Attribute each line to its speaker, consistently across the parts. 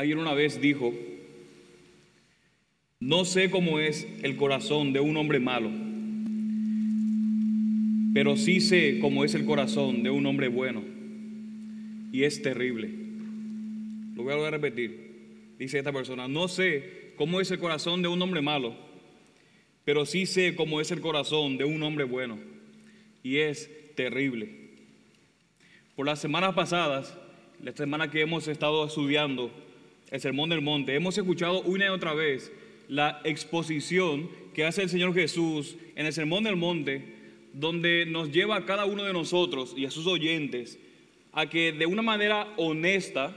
Speaker 1: Alguien una vez dijo, no sé cómo es el corazón de un hombre malo, pero sí sé cómo es el corazón de un hombre bueno. Y es terrible. Lo voy a repetir. Dice esta persona, no sé cómo es el corazón de un hombre malo, pero sí sé cómo es el corazón de un hombre bueno. Y es terrible. Por las semanas pasadas, la semana que hemos estado estudiando el Sermón del Monte, hemos escuchado una y otra vez la exposición que hace el Señor Jesús en el Sermón del Monte, donde nos lleva a cada uno de nosotros y a sus oyentes a que de una manera honesta,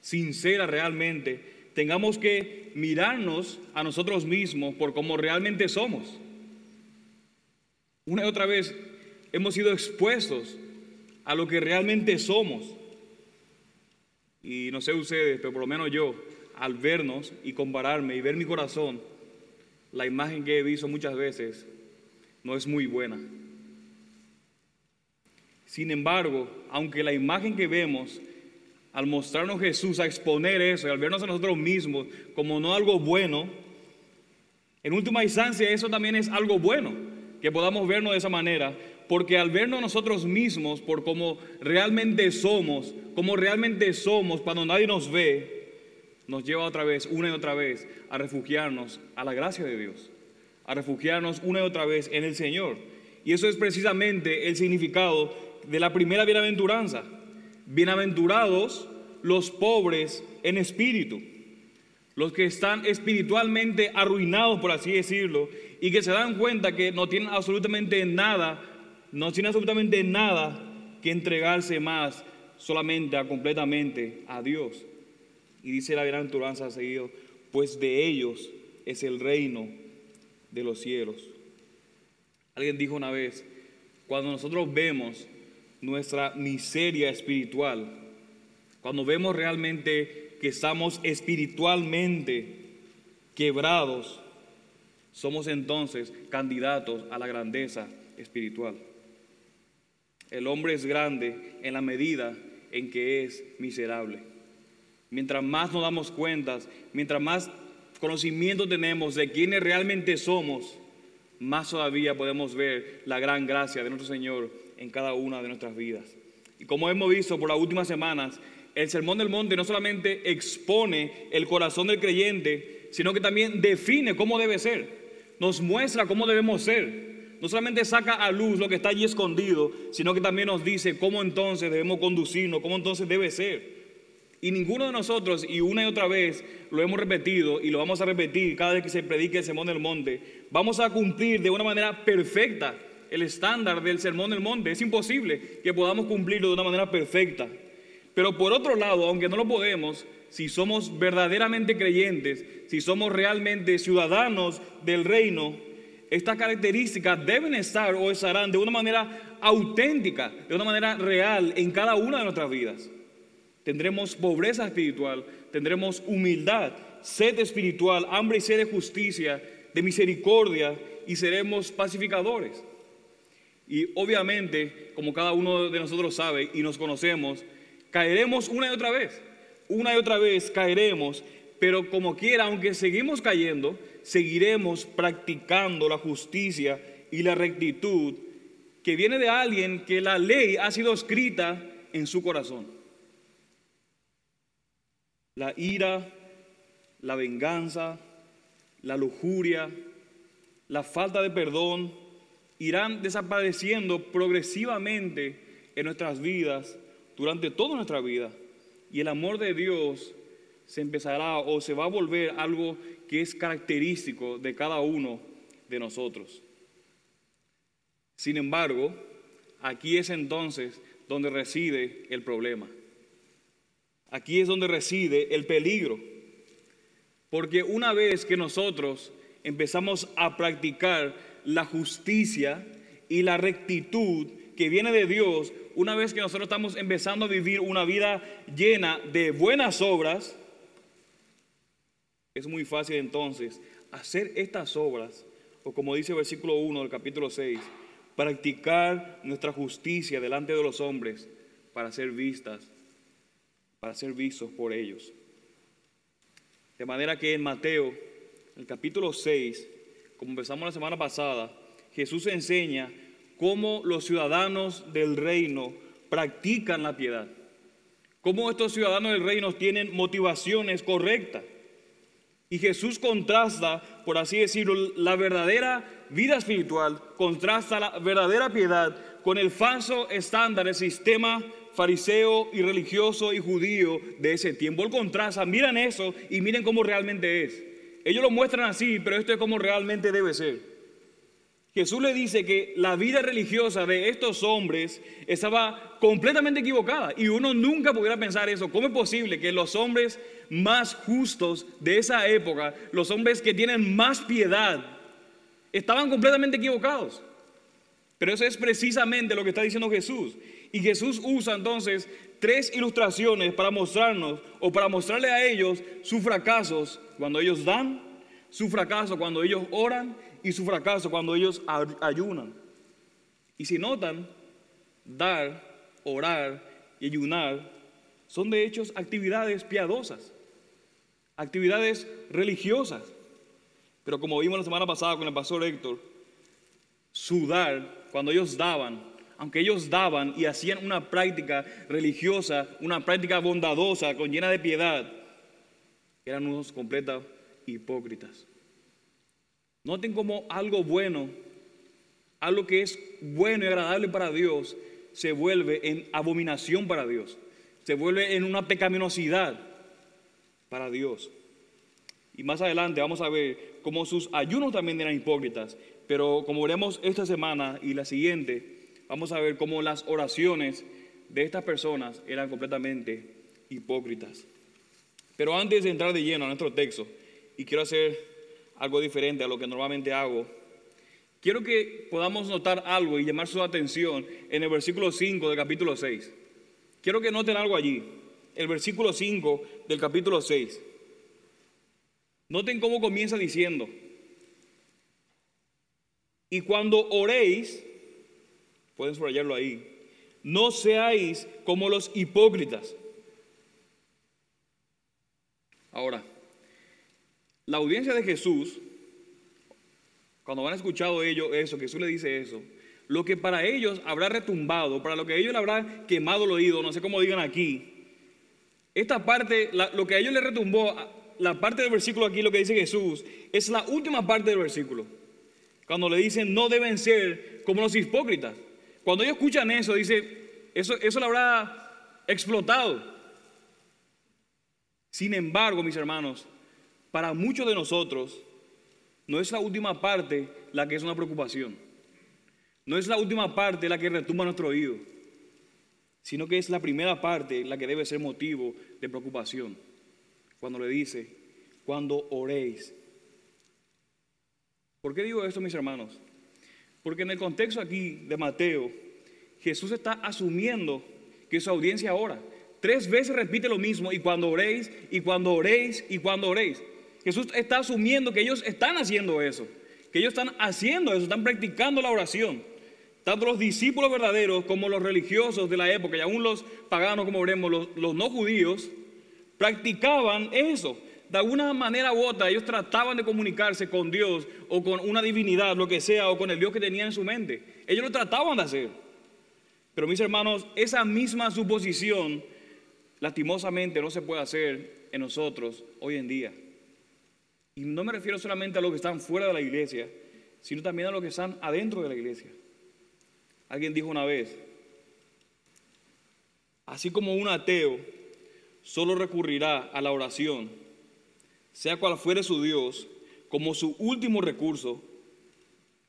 Speaker 1: sincera realmente, tengamos que mirarnos a nosotros mismos por cómo realmente somos. Una y otra vez hemos sido expuestos a lo que realmente somos. Y no sé ustedes, pero por lo menos yo, al vernos y compararme y ver mi corazón, la imagen que he visto muchas veces no es muy buena. Sin embargo, aunque la imagen que vemos al mostrarnos Jesús, a exponer eso, al vernos a nosotros mismos como no algo bueno, en última instancia eso también es algo bueno, que podamos vernos de esa manera, porque al vernos nosotros mismos por como realmente somos, como realmente somos cuando nadie nos ve, nos lleva otra vez, una y otra vez, a refugiarnos a la gracia de Dios, a refugiarnos una y otra vez en el Señor. Y eso es precisamente el significado de la primera bienaventuranza. Bienaventurados los pobres en espíritu, los que están espiritualmente arruinados, por así decirlo, y que se dan cuenta que no tienen absolutamente nada, no tienen absolutamente nada que entregarse más solamente a completamente a Dios. Y dice la bienaventuranza seguido, pues de ellos es el reino de los cielos. Alguien dijo una vez, cuando nosotros vemos nuestra miseria espiritual, cuando vemos realmente que estamos espiritualmente quebrados, somos entonces candidatos a la grandeza espiritual. El hombre es grande en la medida en que es miserable. Mientras más nos damos cuenta, mientras más conocimiento tenemos de quiénes realmente somos, más todavía podemos ver la gran gracia de nuestro Señor en cada una de nuestras vidas. Y como hemos visto por las últimas semanas, el Sermón del Monte no solamente expone el corazón del creyente, sino que también define cómo debe ser, nos muestra cómo debemos ser. No solamente saca a luz lo que está allí escondido, sino que también nos dice cómo entonces debemos conducirnos, cómo entonces debe ser. Y ninguno de nosotros, y una y otra vez lo hemos repetido y lo vamos a repetir cada vez que se predique el Sermón del Monte, vamos a cumplir de una manera perfecta el estándar del Sermón del Monte. Es imposible que podamos cumplirlo de una manera perfecta. Pero por otro lado, aunque no lo podemos, si somos verdaderamente creyentes, si somos realmente ciudadanos del reino, estas características deben estar o estarán de una manera auténtica, de una manera real en cada una de nuestras vidas. Tendremos pobreza espiritual, tendremos humildad, sed espiritual, hambre y sed de justicia, de misericordia y seremos pacificadores. Y obviamente, como cada uno de nosotros sabe y nos conocemos, caeremos una y otra vez. Una y otra vez caeremos, pero como quiera, aunque seguimos cayendo, seguiremos practicando la justicia y la rectitud que viene de alguien que la ley ha sido escrita en su corazón la ira, la venganza, la lujuria, la falta de perdón, irán desapareciendo progresivamente en nuestras vidas durante toda nuestra vida. Y el amor de Dios se empezará o se va a volver algo que es característico de cada uno de nosotros. Sin embargo, aquí es entonces donde reside el problema. Aquí es donde reside el peligro. Porque una vez que nosotros empezamos a practicar la justicia y la rectitud que viene de Dios, una vez que nosotros estamos empezando a vivir una vida llena de buenas obras, es muy fácil entonces hacer estas obras, o como dice el versículo 1 del capítulo 6, practicar nuestra justicia delante de los hombres para ser vistas para ser vistos por ellos. De manera que en Mateo, el capítulo 6, como empezamos la semana pasada, Jesús enseña cómo los ciudadanos del reino practican la piedad. Cómo estos ciudadanos del reino tienen motivaciones correctas. Y Jesús contrasta, por así decirlo, la verdadera vida espiritual, contrasta la verdadera piedad con el falso estándar, el sistema fariseo y religioso y judío de ese tiempo. Él contrasta, miren eso y miren cómo realmente es. Ellos lo muestran así, pero esto es como realmente debe ser. Jesús le dice que la vida religiosa de estos hombres estaba completamente equivocada y uno nunca pudiera pensar eso. ¿Cómo es posible que los hombres más justos de esa época, los hombres que tienen más piedad, estaban completamente equivocados? Pero eso es precisamente lo que está diciendo Jesús. Y Jesús usa entonces tres ilustraciones para mostrarnos o para mostrarle a ellos sus fracasos cuando ellos dan, su fracaso cuando ellos oran y su fracaso cuando ellos ayunan. Y si notan, dar, orar y ayunar son de hecho actividades piadosas, actividades religiosas. Pero como vimos la semana pasada con el pastor Héctor, sudar, cuando ellos daban, aunque ellos daban y hacían una práctica religiosa, una práctica bondadosa, con llena de piedad, eran unos completos hipócritas. Noten como algo bueno, algo que es bueno y agradable para Dios, se vuelve en abominación para Dios, se vuelve en una pecaminosidad para Dios. Y más adelante vamos a ver cómo sus ayunos también eran hipócritas, pero como veremos esta semana y la siguiente, vamos a ver cómo las oraciones de estas personas eran completamente hipócritas. Pero antes de entrar de lleno a nuestro texto, y quiero hacer algo diferente a lo que normalmente hago. Quiero que podamos notar algo y llamar su atención en el versículo 5 del capítulo 6. Quiero que noten algo allí, el versículo 5 del capítulo 6. Noten cómo comienza diciendo, y cuando oréis, pueden subrayarlo ahí, no seáis como los hipócritas. Ahora, la audiencia de Jesús, cuando han escuchado ellos eso, Jesús le dice eso, lo que para ellos habrá retumbado, para lo que ellos le habrá quemado el oído, no sé cómo digan aquí, esta parte, lo que a ellos les retumbó, la parte del versículo aquí, lo que dice Jesús, es la última parte del versículo. Cuando le dicen no deben ser como los hipócritas. Cuando ellos escuchan eso, dice, eso, eso habrá explotado. Sin embargo, mis hermanos, para muchos de nosotros, no es la última parte la que es una preocupación. No es la última parte la que retumba nuestro oído, sino que es la primera parte la que debe ser motivo de preocupación. Cuando le dice, cuando oréis. ¿Por qué digo esto, mis hermanos? Porque en el contexto aquí de Mateo, Jesús está asumiendo que su audiencia ora. Tres veces repite lo mismo, y cuando oréis, y cuando oréis, y cuando oréis. Jesús está asumiendo que ellos están haciendo eso, que ellos están haciendo eso, están practicando la oración. Tanto los discípulos verdaderos como los religiosos de la época y aún los paganos, como veremos, los, no judíos, practicaban eso. De alguna manera u otra, ellos trataban de comunicarse con Dios o con una divinidad, lo que sea, o con el Dios que tenían en su mente. Ellos lo trataban de hacer. Pero mis hermanos, esa misma suposición, lastimosamente, no se puede hacer en nosotros hoy en día. Y no me refiero solamente a los que están fuera de la iglesia, sino también a los que están adentro de la iglesia. Alguien dijo una vez, así como un ateo solo recurrirá a la oración, sea cual fuere su Dios, como su último recurso,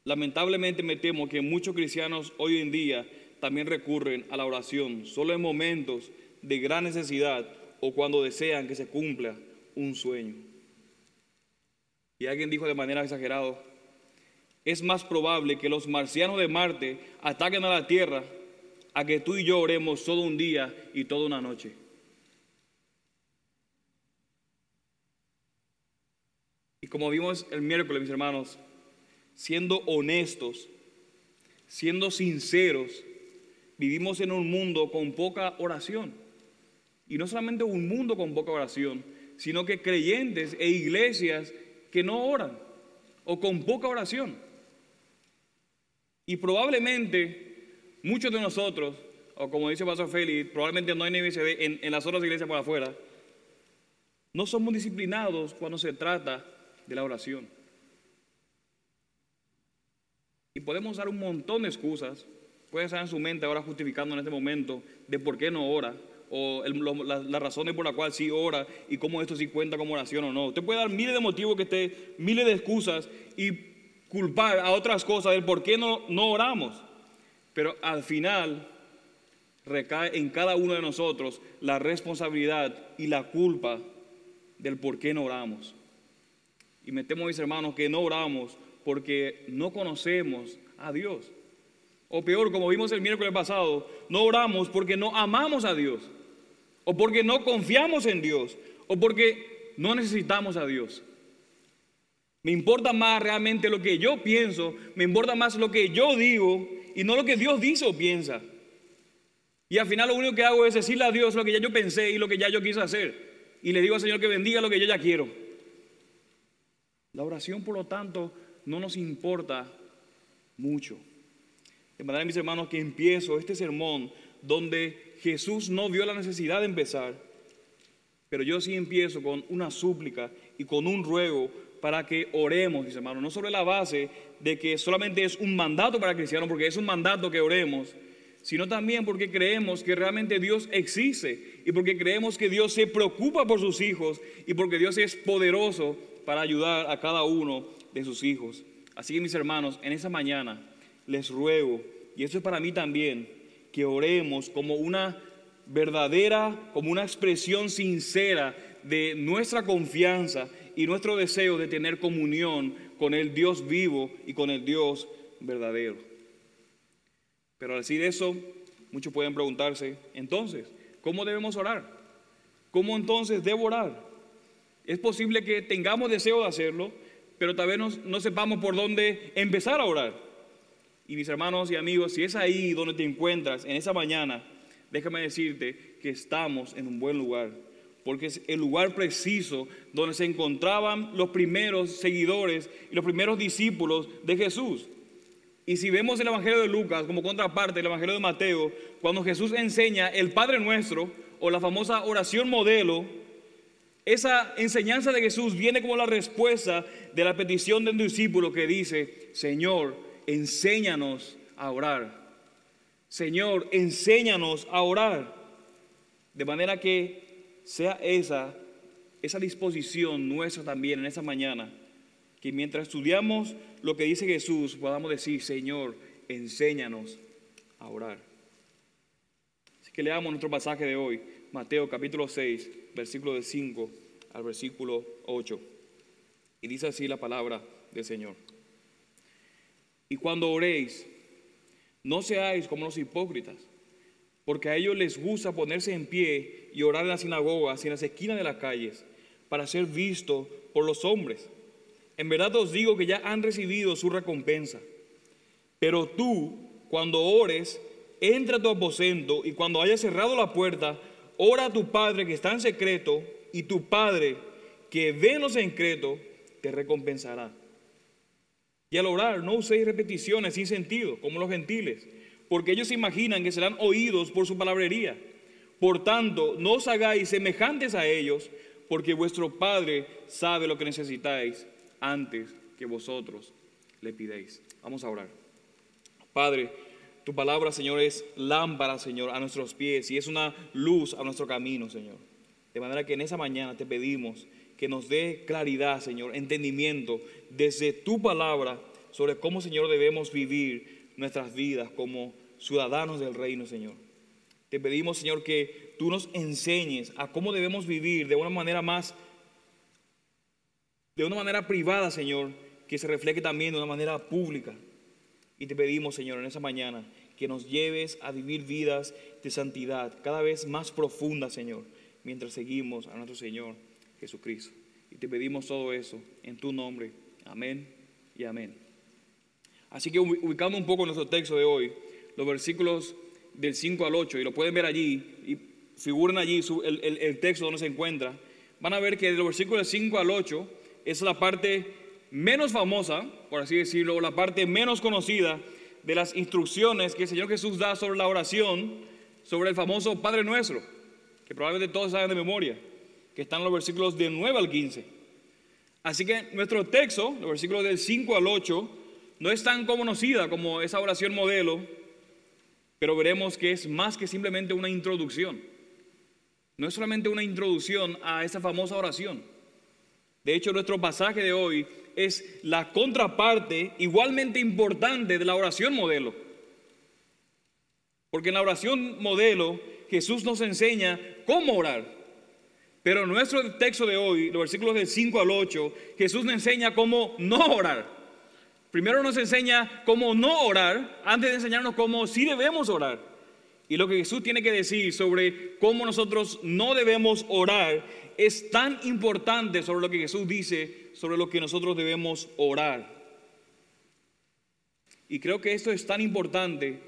Speaker 1: lamentablemente me temo que muchos cristianos hoy en día también recurren a la oración, solo en momentos de gran necesidad o cuando desean que se cumpla un sueño. Y alguien dijo de manera exagerada, es más probable que los marcianos de Marte ataquen a la Tierra a que tú y yo oremos todo un día y toda una noche. Y como vimos el miércoles, mis hermanos, siendo honestos, siendo sinceros, vivimos en un mundo con poca oración. Y no solamente un mundo con poca oración, sino que creyentes e iglesias que no oran o con poca oración. Y probablemente muchos de nosotros, o como dice Pastor Félix, probablemente no hay en, en las otras iglesias por afuera, no somos disciplinados cuando se trata de la oración. Y podemos usar un montón de excusas. Puede estar en su mente ahora justificando en este momento de por qué no ora o las razones por las cuales sí ora y cómo esto sí cuenta como oración o no. Usted puede dar miles de motivos que esté, miles de excusas y culpar a otras cosas del por qué no, no oramos. Pero al final recae en cada uno de nosotros la responsabilidad y la culpa del por qué no oramos. Y me temo, mis hermanos, que no oramos porque no conocemos a Dios. O peor, como vimos el miércoles pasado, no oramos porque no amamos a Dios. O porque no confiamos en Dios. O porque no necesitamos a Dios. Me importa más realmente lo que yo pienso, me importa más lo que yo digo y no lo que Dios dice o piensa. Y al final lo único que hago es decirle a Dios lo que ya yo pensé y lo que ya yo quise hacer y le digo al Señor que bendiga lo que yo ya quiero. La oración, por lo tanto, no nos importa mucho. De manera, mis hermanos, que empiezo este sermón donde Jesús no vio la necesidad de empezar, pero yo sí empiezo con una súplica y con un ruego para que oremos, mis hermanos, no sobre la base de que solamente es un mandato para cristianos, porque es un mandato que oremos, sino también porque creemos que realmente Dios existe y porque creemos que Dios se preocupa por sus hijos y porque Dios es poderoso para ayudar a cada uno de sus hijos. Así que mis hermanos, en esa mañana les ruego, y esto es para mí también, que oremos como una verdadera, como una expresión sincera de nuestra confianza y nuestro deseo de tener comunión con el Dios vivo y con el Dios verdadero. Pero al decir eso, muchos pueden preguntarse, entonces, ¿cómo debemos orar? ¿Cómo entonces debo orar? Es posible que tengamos deseo de hacerlo, pero tal vez no, no sepamos por dónde empezar a orar. Y mis hermanos y amigos, si es ahí donde te encuentras en esa mañana, déjame decirte que estamos en un buen lugar, porque es el lugar preciso donde se encontraban los primeros seguidores y los primeros discípulos de Jesús. Y si vemos el Evangelio de Lucas como contraparte del Evangelio de Mateo, cuando Jesús enseña el Padre Nuestro o la famosa oración modelo, esa enseñanza de Jesús viene como la respuesta de la petición de un discípulo que dice, Señor, enséñanos a orar. Señor, enséñanos a orar. De manera que sea esa, esa disposición nuestra también en esa mañana, que mientras estudiamos lo que dice Jesús, podamos decir, Señor, enséñanos a orar. Así que leamos nuestro pasaje de hoy, Mateo capítulo 6, versículo de 5 al versículo 8. Y dice así la palabra del Señor. Y cuando oréis, no seáis como los hipócritas, porque a ellos les gusta ponerse en pie y orar en las sinagogas y en las esquinas de las calles, para ser visto por los hombres. En verdad os digo que ya han recibido su recompensa. Pero tú, cuando ores, entra a tu aposento y cuando hayas cerrado la puerta, ora a tu Padre que está en secreto y tu Padre que ve en secreto te recompensará. Y al orar no uséis repeticiones sin sentido, como los gentiles, porque ellos imaginan que serán oídos por su palabrería. Por tanto, no os hagáis semejantes a ellos, porque vuestro Padre sabe lo que necesitáis antes que vosotros le pidéis. Vamos a orar. Padre, tu palabra, Señor, es lámpara, Señor, a nuestros pies y es una luz a nuestro camino, Señor. De manera que en esa mañana te pedimos que nos dé claridad, Señor, entendimiento desde tu palabra sobre cómo, Señor, debemos vivir nuestras vidas como ciudadanos del reino, Señor. Te pedimos, Señor, que tú nos enseñes a cómo debemos vivir de una manera más de una manera privada, Señor, que se refleje también de una manera pública. Y te pedimos, Señor, en esa mañana, que nos lleves a vivir vidas de santidad cada vez más profundas, Señor, mientras seguimos a nuestro Señor Jesucristo. Y te pedimos todo eso en tu nombre. Amén y amén. Así que ubicando un poco nuestro texto de hoy, los versículos del 5 al 8, y lo pueden ver allí, y figuren allí el, el texto donde se encuentra. van a ver que de los versículos 5 al 8 es la parte menos famosa, por así decirlo, la parte menos conocida de las instrucciones que el Señor Jesús da sobre la oración, sobre el famoso Padre Nuestro, que probablemente todos saben de memoria, que están en los versículos del 9 al 15. Así que nuestro texto, los versículos del 5 al 8, no es tan conocida como esa oración modelo, pero veremos que es más que simplemente una introducción. No es solamente una introducción a esa famosa oración. De hecho, nuestro pasaje de hoy es la contraparte igualmente importante de la oración modelo. Porque en la oración modelo Jesús nos enseña cómo orar. Pero nuestro texto de hoy, los versículos del 5 al 8, Jesús nos enseña cómo no orar. Primero nos enseña cómo no orar antes de enseñarnos cómo sí debemos orar. Y lo que Jesús tiene que decir sobre cómo nosotros no debemos orar es tan importante sobre lo que Jesús dice sobre lo que nosotros debemos orar. Y creo que esto es tan importante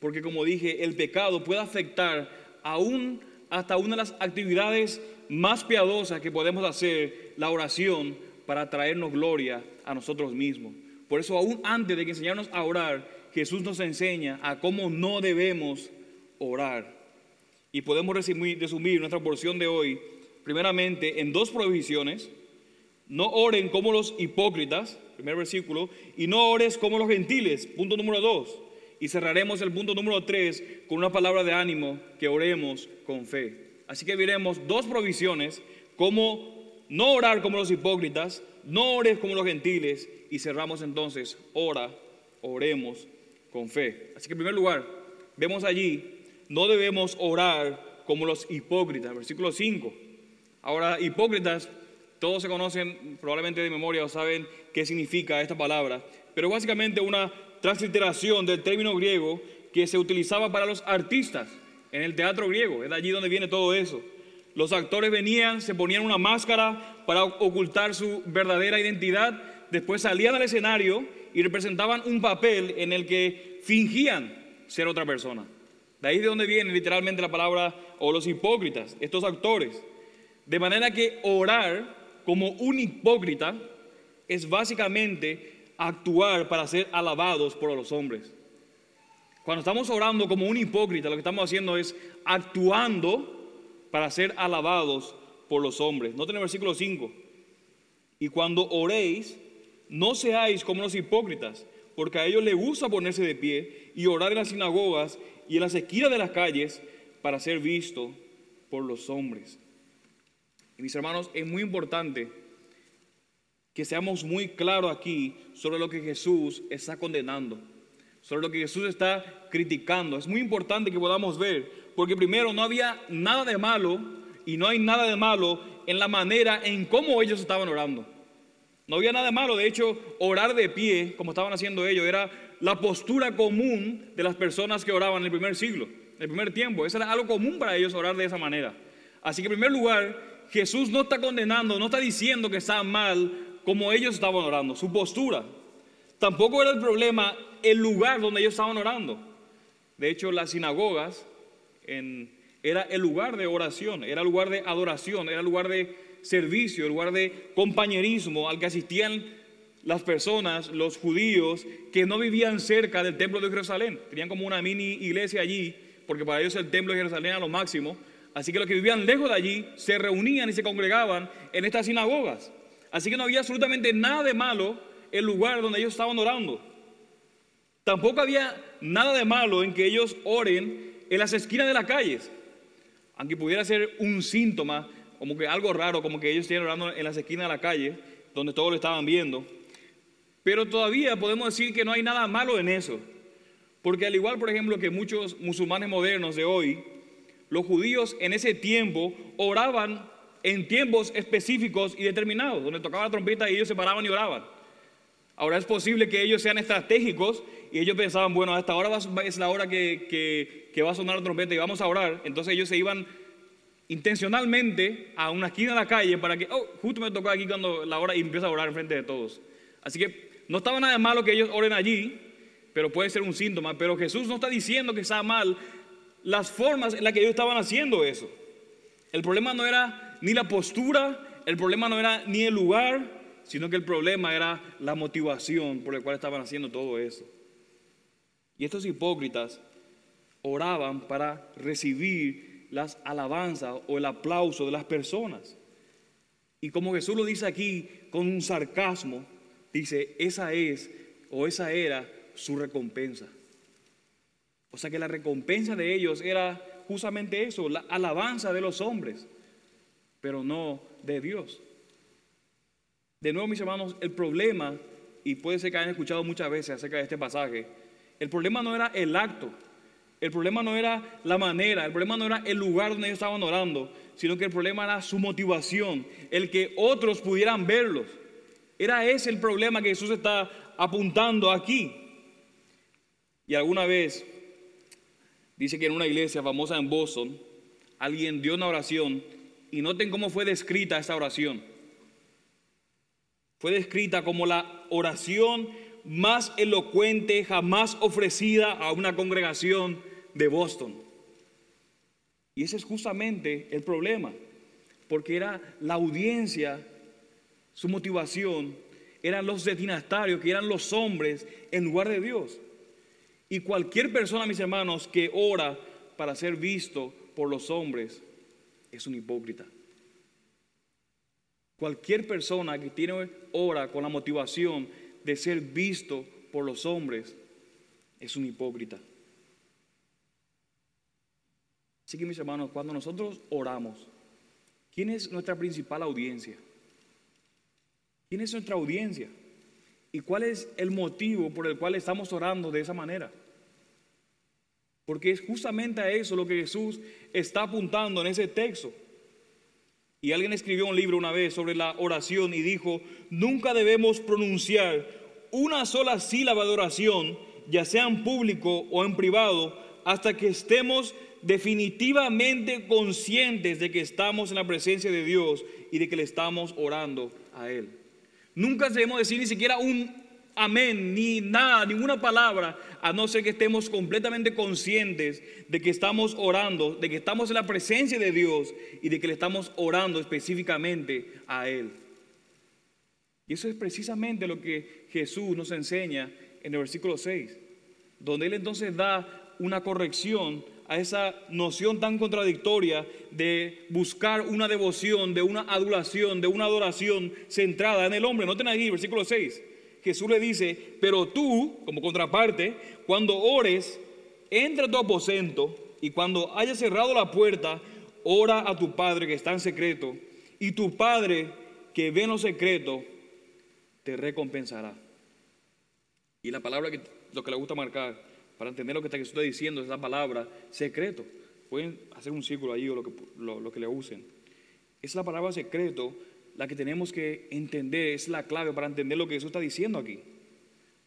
Speaker 1: porque como dije, el pecado puede afectar aún hasta una de las actividades más piadosas que podemos hacer, la oración, para traernos gloria a nosotros mismos. Por eso aún antes de que enseñarnos a orar, Jesús nos enseña a cómo no debemos orar. Y podemos resumir, resumir nuestra porción de hoy primeramente en dos prohibiciones. No oren como los hipócritas, primer versículo, y no ores como los gentiles, punto número dos. Y cerraremos el punto número tres con una palabra de ánimo, que oremos con fe. Así que veremos dos provisiones, como no orar como los hipócritas, no ores como los gentiles, y cerramos entonces, ora, oremos con fe. Así que en primer lugar, vemos allí, no debemos orar como los hipócritas, versículo 5. Ahora, hipócritas todos se conocen probablemente de memoria o saben qué significa esta palabra, pero básicamente una transliteración del término griego que se utilizaba para los artistas en el teatro griego. Es de allí donde viene todo eso. Los actores venían, se ponían una máscara para ocultar su verdadera identidad, después salían al escenario y representaban un papel en el que fingían ser otra persona. De ahí de donde viene literalmente la palabra o los hipócritas, estos actores. De manera que orar como un hipócrita es básicamente actuar para ser alabados por los hombres. Cuando estamos orando como un hipócrita, lo que estamos haciendo es actuando para ser alabados por los hombres. Noten el versículo 5. Y cuando oréis, no seáis como los hipócritas, porque a ellos les gusta ponerse de pie y orar en las sinagogas y en las esquinas de las calles para ser visto por los hombres. Y mis hermanos, es muy importante que seamos muy claros aquí sobre lo que Jesús está condenando, sobre lo que Jesús está criticando. Es muy importante que podamos ver, porque primero no había nada de malo y no hay nada de malo en la manera en cómo ellos estaban orando. No había nada de malo, de hecho, orar de pie, como estaban haciendo ellos, era la postura común de las personas que oraban en el primer siglo, en el primer tiempo. Eso era algo común para ellos orar de esa manera. Así que en primer lugar, Jesús no está condenando, no está diciendo que está mal como ellos estaban orando, su postura. Tampoco era el problema el lugar donde ellos estaban orando. De hecho, las sinagogas era el lugar de oración, era el lugar de adoración, era el lugar de servicio, el lugar de compañerismo al que asistían las personas, los judíos, que no vivían cerca del templo de Jerusalén. Tenían como una mini iglesia allí, porque para ellos el templo de Jerusalén era lo máximo. Así que los que vivían lejos de allí se reunían y se congregaban en estas sinagogas. Así que no había absolutamente nada de malo el lugar donde ellos estaban orando. Tampoco había nada de malo en que ellos oren en las esquinas de las calles. Aunque pudiera ser un síntoma, como que algo raro, como que ellos estén orando en las esquinas de la calle, donde todos lo estaban viendo. Pero todavía podemos decir que no hay nada malo en eso. Porque al igual, por ejemplo, que muchos musulmanes modernos de hoy, los judíos en ese tiempo oraban en tiempos específicos y determinados, donde tocaba la trompeta y ellos se paraban y oraban. Ahora es posible que ellos sean estratégicos y ellos pensaban, bueno, hasta ahora es la hora que, va a sonar la trompeta y vamos a orar. Entonces ellos se iban intencionalmente a una esquina de la calle para que, oh, justo me tocó aquí cuando la hora y empieza a orar en frente de todos. Así que no estaba nada malo que ellos oren allí, pero puede ser un síntoma. Pero Jesús no está diciendo que está mal las formas en las que ellos estaban haciendo eso. El problema no era ni la postura, el problema no era ni el lugar, sino que el problema era la motivación por la cual estaban haciendo todo eso. Y estos hipócritas oraban para recibir las alabanzas o el aplauso de las personas. Y como Jesús lo dice aquí con un sarcasmo, dice, esa es o esa era su recompensa. O sea que la recompensa de ellos era justamente eso, la alabanza de los hombres, pero no de Dios. De nuevo, mis hermanos, el problema, y puede ser que hayan escuchado muchas veces acerca de este pasaje, el problema no era el acto, el problema no era la manera, el problema no era el lugar donde ellos estaban orando, sino que el problema era su motivación, el que otros pudieran verlos. Era ese el problema que Jesús está apuntando aquí. Y alguna vez, dice que en una iglesia famosa en Boston, alguien dio una oración y noten cómo fue descrita esa oración. Fue descrita como la oración más elocuente jamás ofrecida a una congregación de Boston. Y ese es justamente el problema, porque era la audiencia, su motivación, eran los destinatarios, que eran los hombres en lugar de Dios. Y cualquier persona, mis hermanos, que ora para ser visto por los hombres, es un hipócrita. Cualquier persona que tiene ora con la motivación de ser visto por los hombres es un hipócrita. Así que mis hermanos, cuando nosotros oramos, ¿quién es nuestra principal audiencia? ¿Quién es nuestra audiencia? ¿Y cuál es el motivo por el cual estamos orando de esa manera? Porque es justamente a eso lo que Jesús está apuntando en ese texto. Y alguien escribió un libro una vez sobre la oración y dijo, nunca debemos pronunciar una sola sílaba de oración, ya sea en público o en privado, hasta que estemos definitivamente conscientes de que estamos en la presencia de Dios y de que le estamos orando a Él. Nunca debemos decir ni siquiera un amén, ni nada, ninguna palabra, a no ser que estemos completamente conscientes de que estamos orando, de que estamos en la presencia de Dios y de que le estamos orando específicamente a Él. Y eso es precisamente lo que Jesús nos enseña en el versículo 6, donde Él entonces da una corrección a esa noción tan contradictoria de buscar una devoción, de una adulación, de una adoración centrada en el hombre. Noten ahí, versículo 6. Jesús le dice, pero tú, como contraparte, cuando ores, entra a tu aposento y cuando hayas cerrado la puerta, ora a tu Padre que está en secreto y tu Padre que ve en lo secreto te recompensará. Y la palabra que lo que le gusta marcar para entender lo que está diciendo es la palabra secreto. Pueden hacer un círculo ahí o lo que, lo que le usen. Es la palabra secreto la que tenemos que entender, es la clave para entender lo que Jesús está diciendo aquí.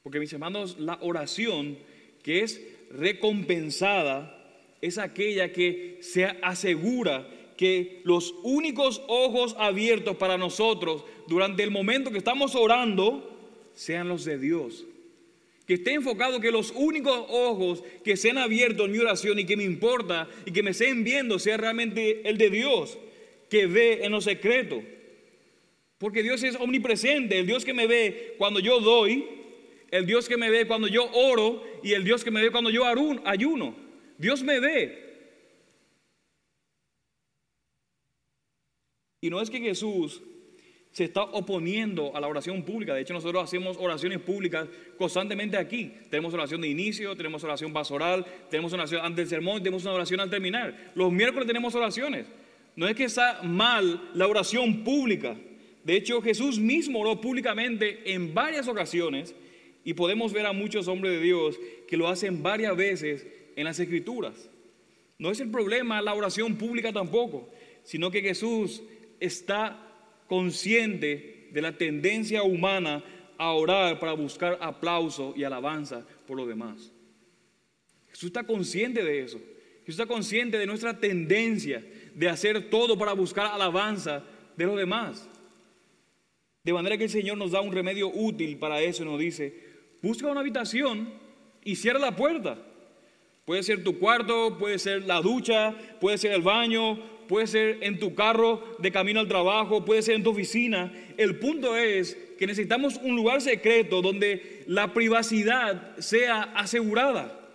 Speaker 1: Porque mis hermanos, la oración que es recompensada es aquella que se asegura que los únicos ojos abiertos para nosotros durante el momento que estamos orando sean los de Dios que esté enfocado, que los únicos ojos que sean abiertos en mi oración y que me importa y que me estén viendo sea realmente el de Dios, que ve en lo secreto. Porque Dios es omnipresente, el Dios que me ve cuando yo doy, el Dios que me ve cuando yo oro y el Dios que me ve cuando yo ayuno. Dios me ve. Y no es que Jesús se está oponiendo a la oración pública. De hecho, nosotros hacemos oraciones públicas constantemente aquí. Tenemos oración de inicio, tenemos oración pastoral, tenemos oración antes del sermón, tenemos una oración al terminar. Los miércoles tenemos oraciones. No es que está mal la oración pública. De hecho, Jesús mismo oró públicamente en varias ocasiones y podemos ver a muchos hombres de Dios que lo hacen varias veces en las escrituras. No es el problema la oración pública tampoco, sino que Jesús está consciente de la tendencia humana a orar para buscar aplauso y alabanza por los demás. Jesús está consciente de eso. Jesús está consciente de nuestra tendencia de hacer todo para buscar alabanza de los demás. De manera que el Señor nos da un remedio útil para eso nos dice, busca una habitación y cierra la puerta. Puede ser tu cuarto, puede ser la ducha, puede ser el baño, puede ser en tu carro de camino al trabajo, puede ser en tu oficina. El punto es que necesitamos un lugar secreto donde la privacidad sea asegurada.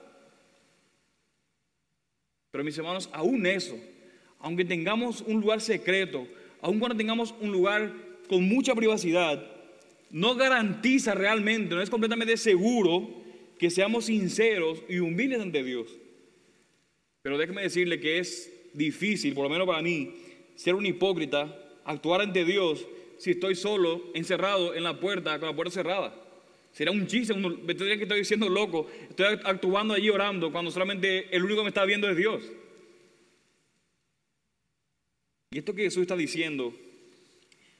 Speaker 1: Pero mis hermanos, aún eso, aunque tengamos un lugar secreto, aun cuando tengamos un lugar con mucha privacidad, no garantiza realmente, no es completamente seguro que seamos sinceros y humildes ante Dios. Pero déjeme decirle que es difícil, por lo menos para mí, ser un hipócrita, actuar ante Dios si estoy solo, encerrado en la puerta, con la puerta cerrada. Será un chiste, me tendría que estoy diciendo loco, estoy actuando allí orando cuando solamente el único que me está viendo es Dios. Y esto que Jesús está diciendo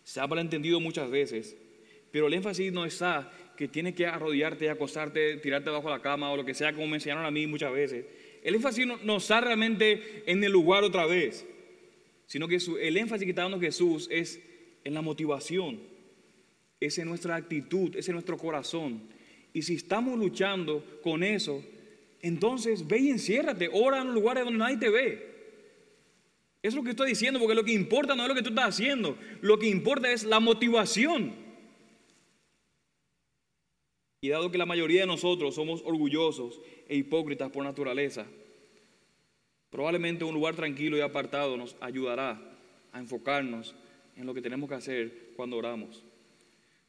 Speaker 1: se ha malentendido muchas veces, pero el énfasis no está que tienes que arrodillarte, acostarte, tirarte abajo de la cama o lo que sea, como me enseñaron a mí muchas veces. El énfasis no, está realmente en el lugar otra vez, sino que el énfasis que está dando Jesús es en la motivación es en nuestra actitud, es en nuestro corazón. Y si estamos luchando con eso, entonces ve y enciérrate, ora en lugares donde nadie te ve. Es lo que estoy diciendo, porque lo que importa no es lo que tú estás haciendo, lo que importa es la motivación. Y dado que la mayoría de nosotros somos orgullosos e hipócritas por naturaleza, probablemente un lugar tranquilo y apartado nos ayudará a enfocarnos en lo que tenemos que hacer cuando oramos.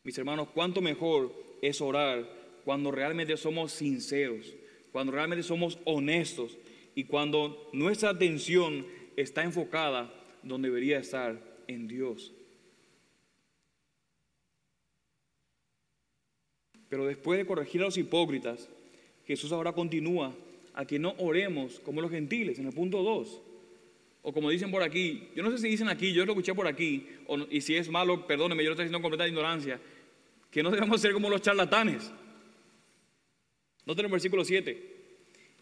Speaker 1: Mis hermanos, cuánto mejor es orar cuando realmente somos sinceros, cuando realmente somos honestos y cuando nuestra atención está enfocada donde debería estar en Dios. Pero después de corregir a los hipócritas, Jesús ahora continúa a que no oremos como los gentiles, en el punto 2. O como dicen por aquí, yo no sé si dicen aquí, yo lo escuché por aquí, y si es malo, perdóneme, yo lo estoy diciendo completa ignorancia, que no debemos ser como los charlatanes. Noten el versículo 7.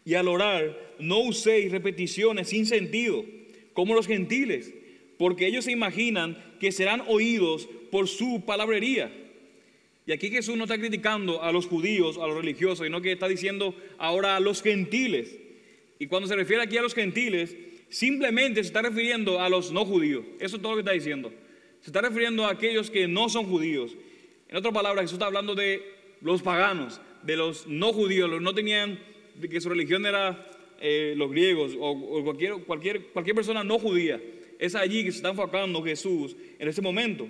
Speaker 1: Y al orar, no uséis repeticiones sin sentido, como los gentiles, porque ellos se imaginan que serán oídos por su palabrería. Y aquí Jesús no está criticando a los judíos, a los religiosos, sino que está diciendo ahora a los gentiles. Y cuando se refiere aquí a los gentiles, simplemente se está refiriendo a los no judíos. Eso es todo lo que está diciendo. Se está refiriendo a aquellos que no son judíos. En otras palabras, Jesús está hablando de los paganos, de los no judíos, los no tenían, de que su religión era eh, los griegos o, cualquier, cualquier, cualquier persona no judía. Es allí que se está enfocando Jesús en ese momento.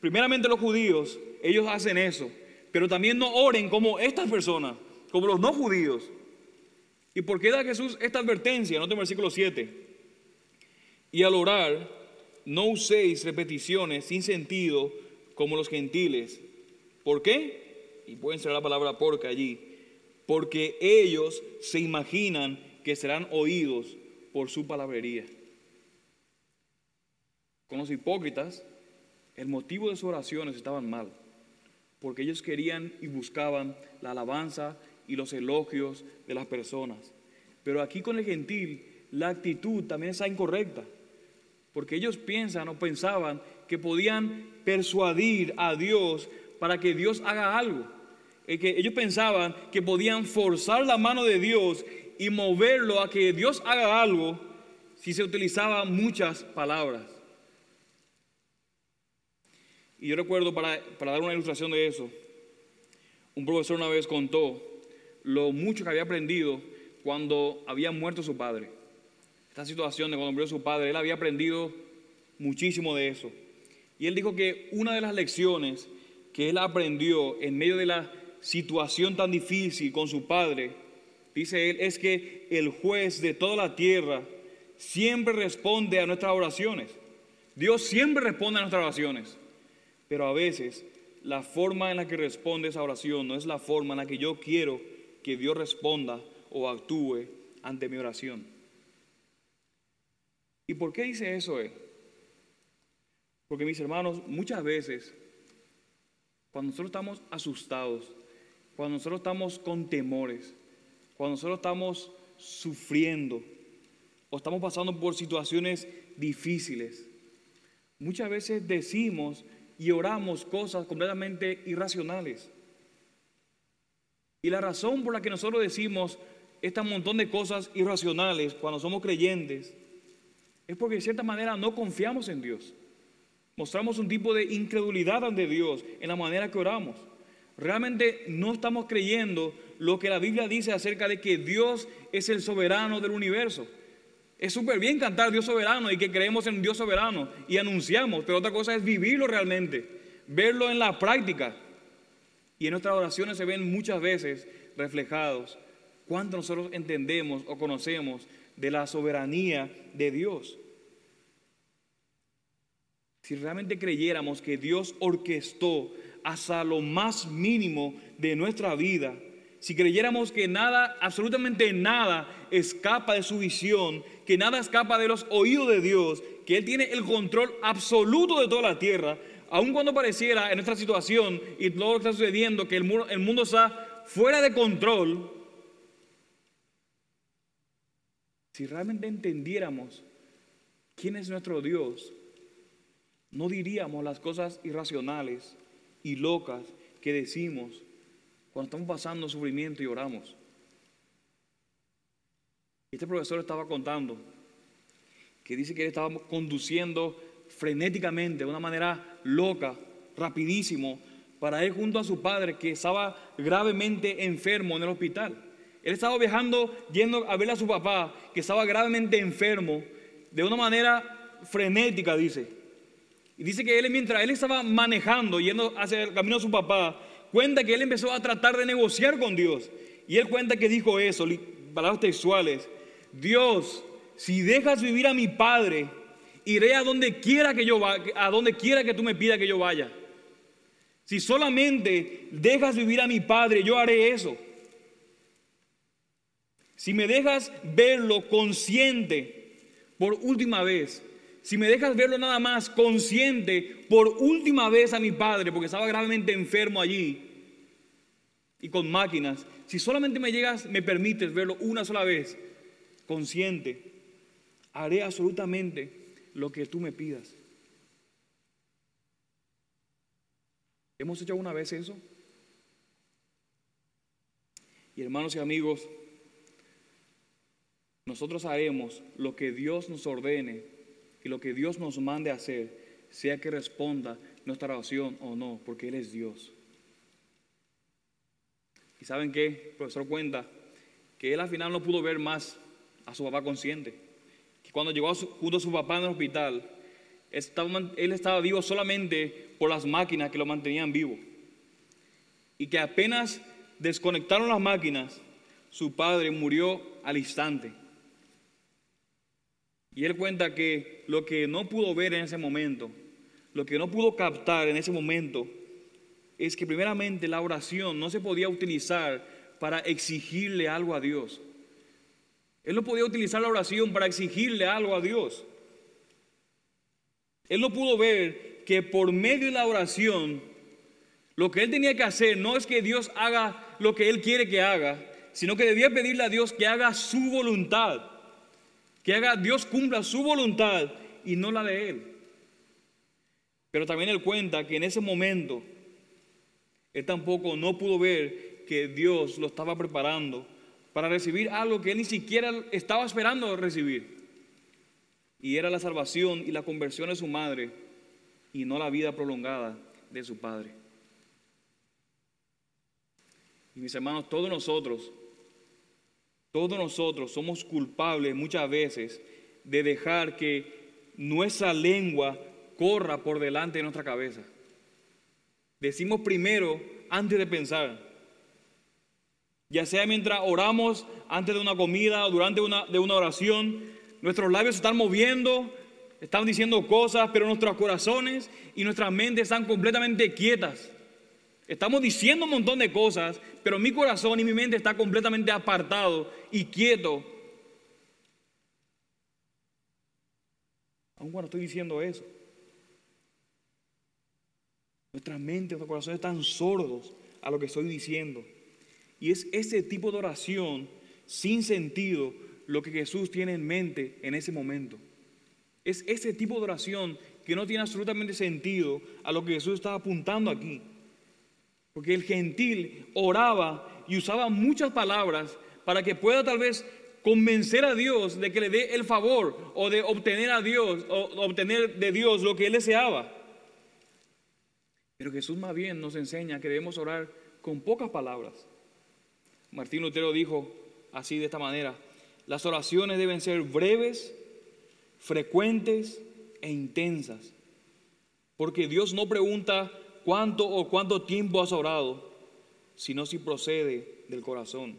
Speaker 1: Primeramente los judíos, ellos hacen eso, pero también no oren como estas personas, como los no judíos. ¿Y por qué da Jesús esta advertencia? Noten el versículo 7. Y al orar, no uséis repeticiones sin sentido como los gentiles ¿Por qué? Y pueden ser la palabra porque allí. Porque ellos se imaginan que serán oídos por su palabrería. Con los hipócritas, el motivo de sus oraciones estaban mal, porque ellos querían y buscaban la alabanza y los elogios de las personas. Pero aquí con el gentil, la actitud también está incorrecta, porque ellos piensan o pensaban que podían persuadir a Dios para que Dios haga algo. que ellos pensaban que podían forzar la mano de Dios y moverlo a que Dios haga algo si se utilizaban muchas palabras. Y yo recuerdo, para, para dar una ilustración de eso, un profesor una vez contó lo mucho que había aprendido cuando había muerto su padre. Esta situación de cuando murió su padre, él había aprendido muchísimo de eso. Y él dijo que una de las lecciones que él aprendió en medio de la situación tan difícil con su padre, dice él, es que el juez de toda la tierra siempre responde a nuestras oraciones. Dios siempre responde a nuestras oraciones, pero a veces la forma en la que responde esa oración no es la forma en la que yo quiero que Dios responda o actúe ante mi oración. ¿Y por qué dice eso él? Porque mis hermanos, muchas veces cuando nosotros estamos asustados, cuando nosotros estamos con temores, cuando nosotros estamos sufriendo o estamos pasando por situaciones difíciles, muchas veces decimos y oramos cosas completamente irracionales. Y la razón por la que nosotros decimos este montón de cosas irracionales cuando somos creyentes es porque de cierta manera no confiamos en Dios. Mostramos un tipo de incredulidad ante Dios en la manera que oramos. Realmente no estamos creyendo lo que la Biblia dice acerca de que Dios es el soberano del universo. Es súper bien cantar Dios soberano y que creemos en Dios soberano y anunciamos, pero otra cosa es vivirlo realmente, verlo en la práctica. Y en nuestras oraciones se ven muchas veces reflejados cuánto nosotros entendemos o conocemos de la soberanía de Dios. Si realmente creyéramos que Dios orquestó hasta lo más mínimo de nuestra vida, si creyéramos que nada, absolutamente nada, escapa de su visión, que nada escapa de los oídos de Dios, que Él tiene el control absoluto de toda la tierra, aun cuando pareciera en nuestra situación y todo lo que está sucediendo, que el mundo, el mundo está fuera de control, si realmente entendiéramos quién es nuestro Dios, no diríamos las cosas irracionales y locas que decimos cuando estamos pasando sufrimiento y oramos. Este profesor estaba contando que dice que él estaba conduciendo frenéticamente, de una manera loca, rapidísimo, para ir junto a su padre que estaba gravemente enfermo en el hospital. Él estaba viajando, yendo a ver a su papá, que estaba gravemente enfermo, de una manera frenética, dice. Y dice que él, mientras él estaba manejando, yendo hacia el camino de su papá, cuenta que él empezó a tratar de negociar con Dios. Y él cuenta que dijo eso, palabras textuales. Dios, si dejas vivir a mi padre, iré a donde quiera que yo vaya, a donde quiera que tú me pidas que yo vaya. Si solamente dejas vivir a mi padre, yo haré eso. Si me dejas verlo consciente por última vez, si me dejas verlo nada más consciente por última vez a mi padre, porque estaba gravemente enfermo allí y con máquinas, si solamente me llegas, me permites verlo una sola vez, consciente, haré absolutamente lo que tú me pidas. ¿Hemos hecho alguna vez eso? Y hermanos y amigos, nosotros haremos lo que Dios nos ordene y lo que Dios nos mande hacer, sea que responda nuestra oración o no, porque Él es Dios. ¿Y saben qué? El profesor cuenta que él al final no pudo ver más a su papá consciente. Que cuando llegó junto a su papá en el hospital, él estaba vivo solamente por las máquinas que lo mantenían vivo. Y que apenas desconectaron las máquinas, su padre murió al instante. Y él cuenta que lo que no pudo ver en ese momento, lo que no pudo captar en ese momento, es que primeramente la oración no se podía utilizar para exigirle algo a Dios. Él no podía utilizar la oración para exigirle algo a Dios. Él no pudo ver que por medio de la oración, lo que él tenía que hacer no es que Dios haga lo que él quiere que haga, sino que debía pedirle a Dios que haga su voluntad que haga Dios cumpla su voluntad y no la de Él. Pero también Él cuenta que en ese momento Él tampoco no pudo ver que Dios lo estaba preparando para recibir algo que Él ni siquiera estaba esperando recibir. Y era la salvación y la conversión de su madre y no la vida prolongada de su padre. Y mis hermanos, todos nosotros todos nosotros somos culpables muchas veces de dejar que nuestra lengua corra por delante de nuestra cabeza. Decimos primero antes de pensar. Ya sea mientras oramos, antes de una comida o durante una, de una oración, nuestros labios se están moviendo, están diciendo cosas, pero nuestros corazones y nuestras mentes están completamente quietas. Estamos diciendo un montón de cosas, pero mi corazón y mi mente está completamente apartado y quieto. Aún cuando estoy diciendo eso. Nuestra mente, nuestro corazón están sordos a lo que estoy diciendo. Y es ese tipo de oración sin sentido lo que Jesús tiene en mente en ese momento. Es ese tipo de oración que no tiene absolutamente sentido a lo que Jesús está apuntando aquí. Porque el gentil oraba y usaba muchas palabras para que pueda tal vez convencer a Dios de que le dé el favor o de obtener a Dios o obtener de Dios lo que él deseaba. Pero Jesús más bien nos enseña que debemos orar con pocas palabras. Martín Lutero dijo así de esta manera, las oraciones deben ser breves, frecuentes e intensas, porque Dios no pregunta cuánto o cuánto tiempo has orado, sino si procede del corazón.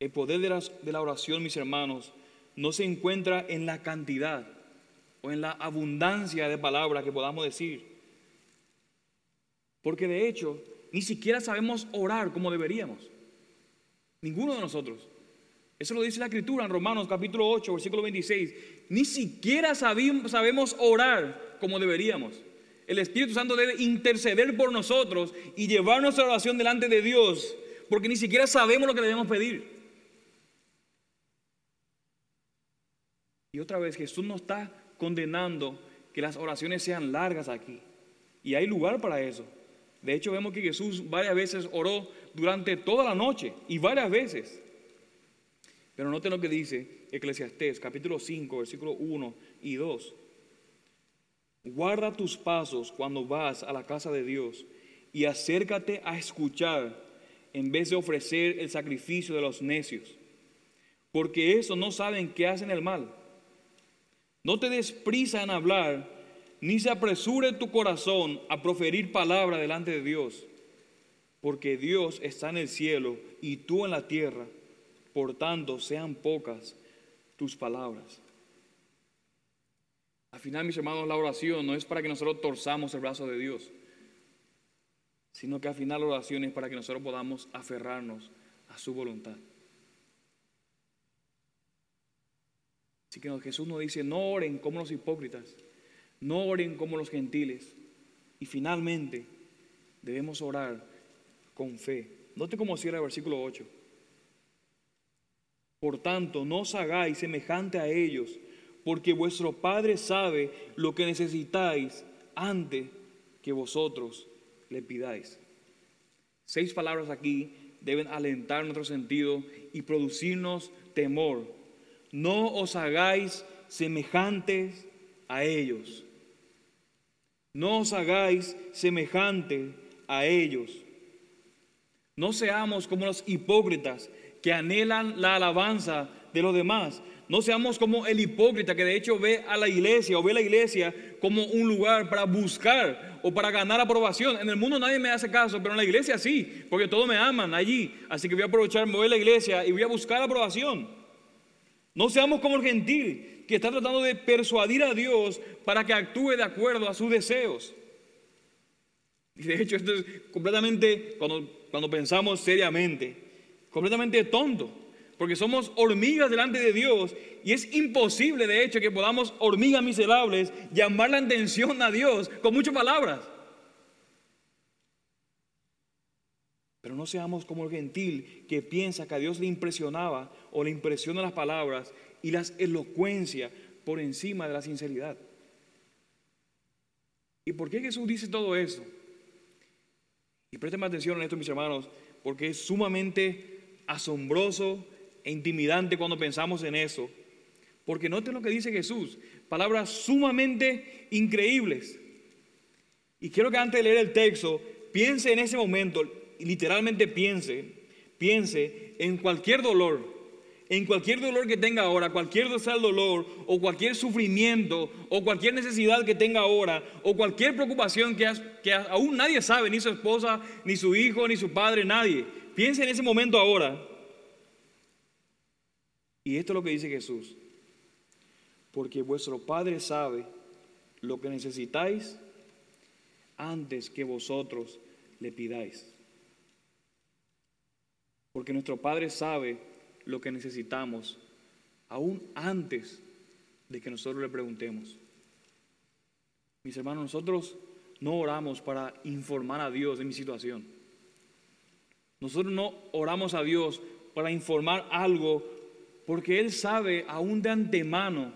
Speaker 1: El poder de la, de la oración, mis hermanos, no se encuentra en la cantidad o en la abundancia de palabras que podamos decir. Porque de hecho, ni siquiera sabemos orar como deberíamos. Ninguno de nosotros. Eso lo dice la Escritura en Romanos capítulo 8, versículo 26. Ni siquiera sabemos orar como deberíamos. El Espíritu Santo debe interceder por nosotros y llevar nuestra oración delante de Dios, porque ni siquiera sabemos lo que debemos pedir. Y otra vez, Jesús no está condenando que las oraciones sean largas aquí. Y hay lugar para eso. De hecho, vemos que Jesús varias veces oró durante toda la noche y varias veces. Pero noten lo que dice Eclesiastés, capítulo 5, versículo 1 y 2. Guarda tus pasos cuando vas a la casa de Dios y acércate a escuchar en vez de ofrecer el sacrificio de los necios, porque eso no saben que hacen el mal. No te des prisa en hablar, ni se apresure tu corazón a proferir palabra delante de Dios, porque Dios está en el cielo y tú en la tierra, por tanto sean pocas tus palabras. Al final, mis hermanos, la oración no es para que nosotros torzamos el brazo de Dios, sino que al final la oración es para que nosotros podamos aferrarnos a su voluntad. Así que Jesús nos dice, no oren como los hipócritas, no oren como los gentiles. Y finalmente, debemos orar con fe. Note cómo cierra el versículo 8. Por tanto, no os hagáis semejante a ellos porque vuestro Padre sabe lo que necesitáis antes que vosotros le pidáis. Seis palabras aquí deben alentar nuestro sentido y producirnos temor. No os hagáis semejantes a ellos. No os hagáis semejantes a ellos. No seamos como los hipócritas que anhelan la alabanza de los demás, no seamos como el hipócrita que de hecho ve a la iglesia o ve la iglesia como un lugar para buscar o para ganar aprobación. En el mundo nadie me hace caso, pero en la iglesia sí, porque todos me aman allí. Así que voy a aprovechar, me voy a la iglesia y voy a buscar aprobación. No seamos como el gentil que está tratando de persuadir a Dios para que actúe de acuerdo a sus deseos. Y de hecho esto es completamente, cuando, cuando pensamos seriamente, completamente tonto. Porque somos hormigas delante de Dios y es imposible, de hecho, que podamos, hormigas miserables, llamar la atención a Dios con muchas palabras. Pero no seamos como el gentil que piensa que a Dios le impresionaba o le impresiona las palabras y las elocuencia por encima de la sinceridad. ¿Y por qué Jesús dice todo eso? Y presten atención en esto, mis hermanos, porque es sumamente asombroso e intimidante cuando pensamos en eso. Porque note lo que dice Jesús, palabras sumamente increíbles. Y quiero que antes de leer el texto, piense en ese momento, literalmente piense, piense en cualquier dolor, en cualquier dolor que tenga ahora, cualquier el dolor, o cualquier sufrimiento, o cualquier necesidad que tenga ahora, o cualquier preocupación que, que aún nadie sabe, ni su esposa, ni su hijo, ni su padre, nadie. Piense en ese momento ahora y esto es lo que dice Jesús. Porque vuestro Padre sabe lo que necesitáis antes que vosotros le pidáis. Porque nuestro Padre sabe lo que necesitamos aún antes de que nosotros le preguntemos. Mis hermanos, nosotros no oramos para informar a Dios de mi situación. Nosotros no oramos a Dios para informar algo porque Él sabe aún de antemano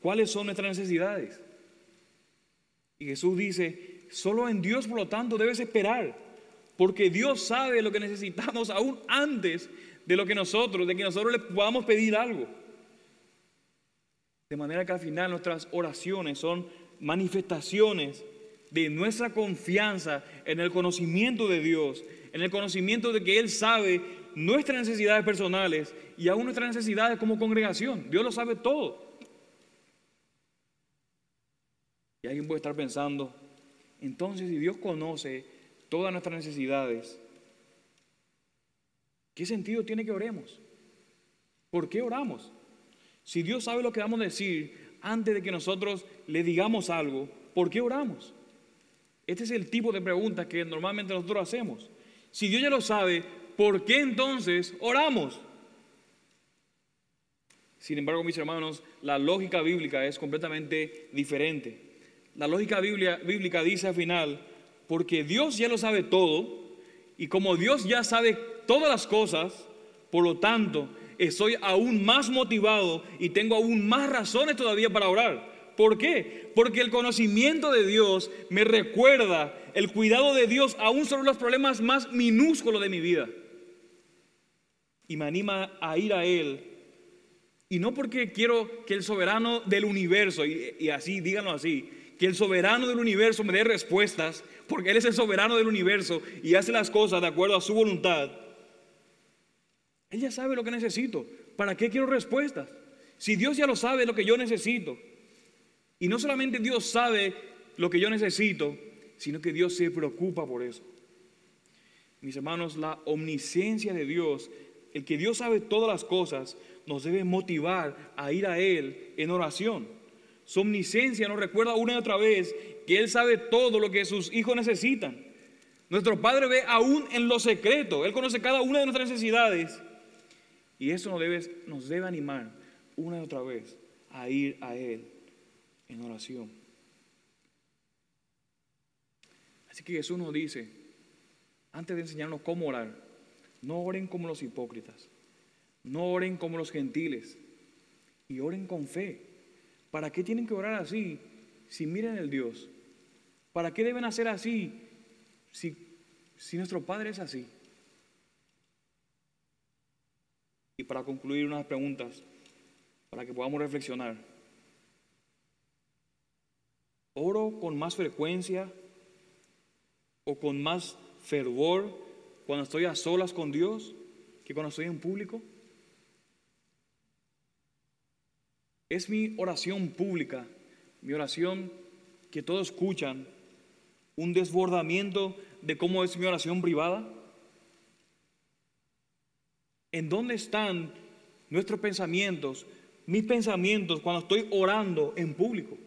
Speaker 1: cuáles son nuestras necesidades. Y Jesús dice, solo en Dios por lo tanto debes esperar, porque Dios sabe lo que necesitamos aún antes de lo que nosotros, de que nosotros le podamos pedir algo. De manera que al final nuestras oraciones son manifestaciones de nuestra confianza en el conocimiento de Dios, en el conocimiento de que Él sabe nuestras necesidades personales y aún nuestras necesidades como congregación. Dios lo sabe todo. Y alguien puede estar pensando, entonces si Dios conoce todas nuestras necesidades, ¿qué sentido tiene que oremos? ¿Por qué oramos? Si Dios sabe lo que vamos a decir antes de que nosotros le digamos algo, ¿por qué oramos? Este es el tipo de preguntas que normalmente nosotros hacemos. Si Dios ya lo sabe, ¿por qué entonces oramos? Sin embargo, mis hermanos, la lógica bíblica es completamente diferente. La lógica bíblica dice al final, porque Dios ya lo sabe todo, y como Dios ya sabe todas las cosas, por lo tanto, estoy aún más motivado y tengo aún más razones todavía para orar. ¿Por qué? Porque el conocimiento de Dios me recuerda el cuidado de Dios aún sobre los problemas más minúsculos de mi vida. Y me anima a ir a Él. Y no porque quiero que el soberano del universo, y, así, díganlo así, que el soberano del universo me dé respuestas, porque Él es el soberano del universo y hace las cosas de acuerdo a su voluntad. Él ya sabe lo que necesito. ¿Para qué quiero respuestas? Si Dios ya lo sabe lo que yo necesito. Y no solamente Dios sabe lo que yo necesito, sino que Dios se preocupa por eso. Mis hermanos, la omnisciencia de Dios, el que Dios sabe todas las cosas, nos debe motivar a ir a Él en oración. Su nos recuerda una y otra vez que Él sabe todo lo que sus hijos necesitan. Nuestro Padre ve aún en lo secreto, Él conoce cada una de nuestras necesidades y eso nos debe, nos debe animar una y otra vez a ir a Él en oración. Así que Jesús nos dice, antes de enseñarnos cómo orar, no oren como los hipócritas, no oren como los gentiles, y oren con fe. ¿Para qué tienen que orar así si miren el Dios? ¿Para qué deben hacer así si, si nuestro Padre es así? Y para concluir unas preguntas, para que podamos reflexionar. ¿Oro con más frecuencia o con más fervor cuando estoy a solas con Dios que cuando estoy en público? ¿Es mi oración pública, mi oración que todos escuchan, un desbordamiento de cómo es mi oración privada? ¿En dónde están nuestros pensamientos, mis pensamientos cuando estoy orando en público?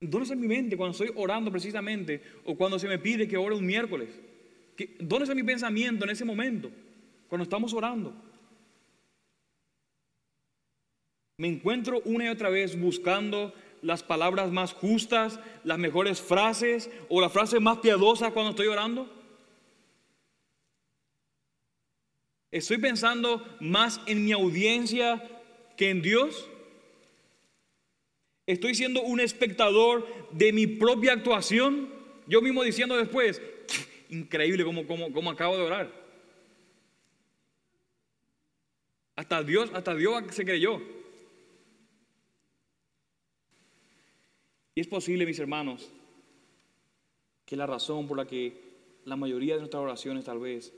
Speaker 1: ¿Dónde está mi mente cuando estoy orando precisamente o cuando se me pide que ore un miércoles? ¿Dónde está mi pensamiento en ese momento cuando estamos orando? Me encuentro una y otra vez buscando las palabras más justas, las mejores frases o las frases más piadosas cuando estoy orando. ¿Estoy pensando más en mi audiencia que en Dios? ¿Estoy siendo un espectador de mi propia actuación? Yo mismo diciendo después, increíble como, como, acabo de orar. Hasta Dios, hasta Dios se creyó. Y es posible, mis hermanos, que la razón por la que la mayoría de nuestras oraciones tal vez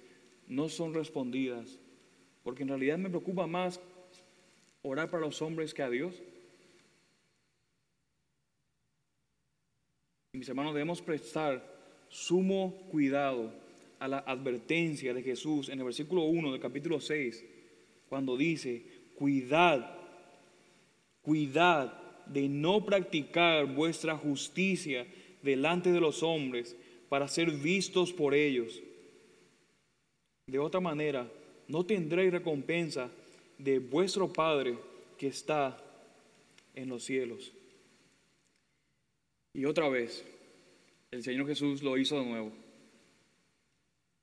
Speaker 1: no son respondidas, porque en realidad me preocupa más orar para los hombres que a Dios. Mis hermanos, debemos prestar sumo cuidado a la advertencia de Jesús en el versículo 1 del capítulo 6, cuando dice, cuidad, cuidad de no practicar vuestra justicia delante de los hombres para ser vistos por ellos. De otra manera, no tendréis recompensa de vuestro Padre que está en los cielos. Y otra vez, el Señor Jesús lo hizo de nuevo.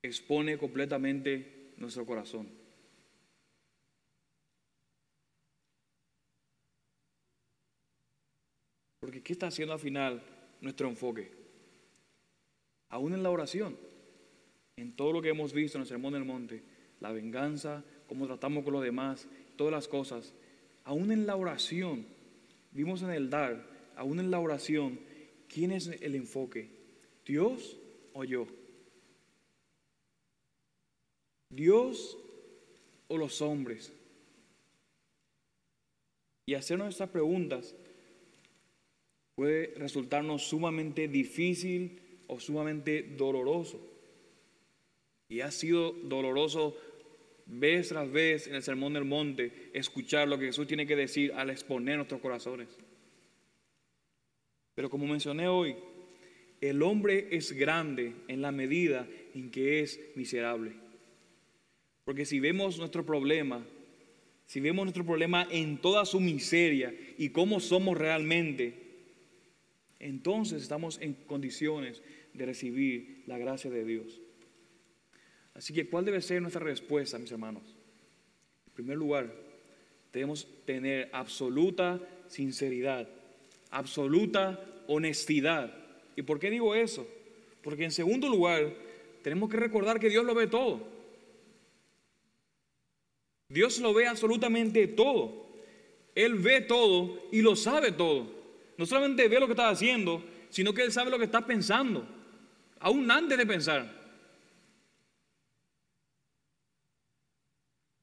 Speaker 1: Expone completamente nuestro corazón. Porque ¿qué está haciendo al final nuestro enfoque? Aún en la oración. en todo lo que hemos visto en el Sermón del Monte, la venganza, cómo tratamos con los demás, todas las cosas, aún en la oración, vimos en el dar, aún en la oración, ¿quién es el enfoque? ¿Dios o yo? ¿Dios o los hombres? Y hacernos estas preguntas puede resultarnos sumamente difícil o sumamente doloroso. Y ha sido doloroso vez tras vez en el Sermón del Monte escuchar lo que Jesús tiene que decir al exponer nuestros corazones. Pero como mencioné hoy, el hombre es grande en la medida en que es miserable. Porque si vemos nuestro problema, si vemos nuestro problema en toda su miseria y cómo somos realmente, entonces estamos en condiciones de recibir la gracia de Dios. Así que, ¿cuál debe ser nuestra respuesta, mis hermanos? En primer lugar, debemos tener absoluta sinceridad, absoluta honestidad. ¿Y por qué digo eso? Porque en segundo lugar, tenemos que recordar que Dios lo ve todo. Dios lo ve absolutamente todo. Él ve todo y lo sabe todo. No solamente ve lo que está haciendo, sino que Él sabe lo que está pensando, aún antes de pensar.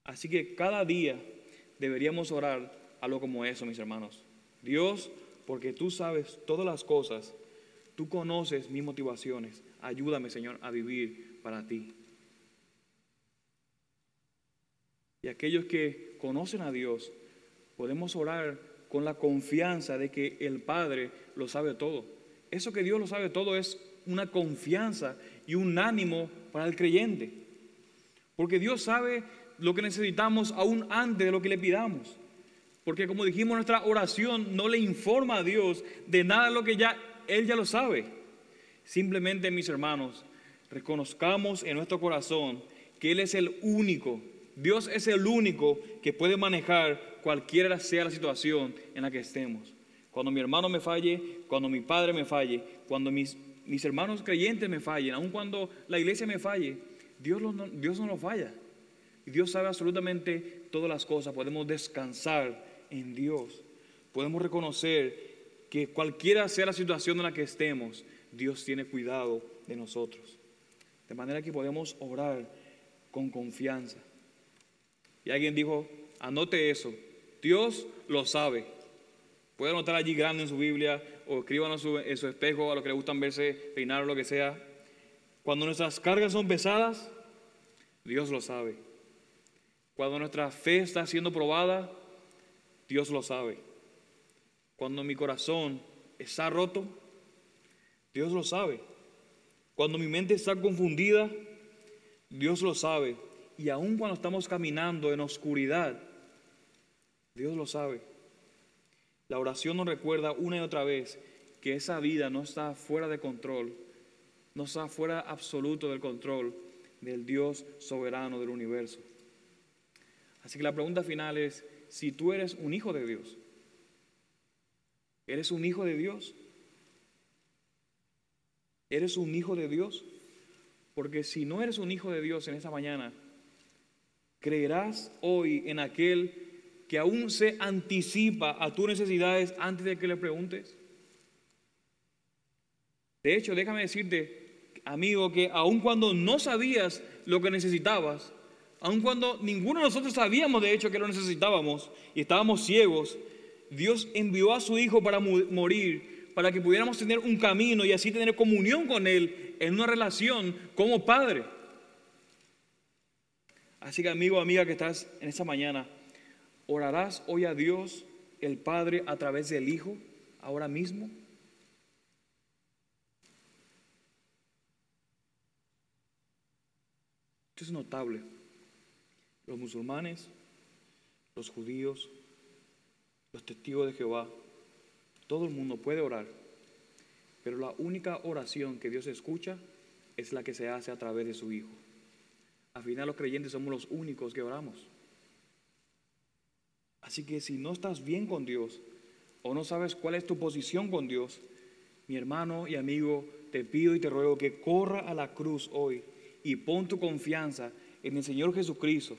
Speaker 1: Así que cada día deberíamos orar algo como eso, mis hermanos. Dios, porque tú sabes todas las cosas, tú conoces mis motivaciones. Ayúdame, Señor, a vivir para ti. Y aquellos que conocen a Dios, podemos orar con la confianza de que el Padre lo sabe todo. Eso que Dios lo sabe todo es una confianza y un ánimo para el creyente. Porque Dios sabe lo que necesitamos aún antes de lo que le pidamos. Porque como dijimos, nuestra oración no le informa a Dios de nada de lo que ya Él ya lo sabe. Simplemente, mis hermanos, reconozcamos en nuestro corazón que Él es el único, Dios es el único que puede manejar cualquiera sea la situación en la que estemos. Cuando mi hermano me falle, cuando mi padre me falle, cuando mis, mis hermanos creyentes me fallen, aun cuando la iglesia me falle, Dios, Dios no lo falla. Dios sabe absolutamente todas las cosas. Podemos descansar en Dios. Podemos reconocer que cualquiera sea la situación en la que estemos, Dios tiene cuidado de nosotros. De manera que podemos orar con confianza. Y alguien dijo, anote eso. Dios lo sabe. Puede anotar allí grande en su Biblia o escríbanlo en su, espejo a los que le gustan verse, peinar o lo que sea. Cuando nuestras cargas son pesadas, Dios lo sabe. Cuando nuestra fe está siendo probada, Dios lo sabe. Cuando mi corazón está roto, Dios lo sabe. Cuando mi mente está confundida, Dios lo sabe. Y aun cuando estamos caminando en oscuridad, Dios lo sabe. La oración nos recuerda una y otra vez que esa vida no está fuera de control, no está fuera absoluto del control del Dios soberano del universo. Así que la pregunta final es, si tú eres un hijo de Dios, ¿eres un hijo de Dios? ¿Eres un hijo de Dios? Porque si no eres un hijo de Dios en esta mañana, creerás hoy en aquel que aún se anticipa a tus necesidades antes de que le preguntes. De hecho, déjame decirte, amigo, que aun cuando no sabías lo que necesitabas, aun cuando ninguno de nosotros sabíamos de hecho que lo necesitábamos y estábamos ciegos, Dios envió a su Hijo para morir, para que pudiéramos tener un camino y así tener comunión con Él en una relación como Padre. Así que amigo, amiga que estás en esta mañana, ¿orarás hoy a Dios el Padre a través del Hijo ahora mismo? Esto es notable los musulmanes, los judíos, los testigos de Jehová, todo el mundo puede orar, pero la única oración que Dios escucha es la que se hace a través de su Hijo. Al final los creyentes somos los únicos que oramos. Así que si no estás bien con Dios o no sabes cuál es tu posición con Dios, mi hermano y amigo, te pido y te ruego que corra a la cruz hoy y pon tu confianza en el Señor Jesucristo.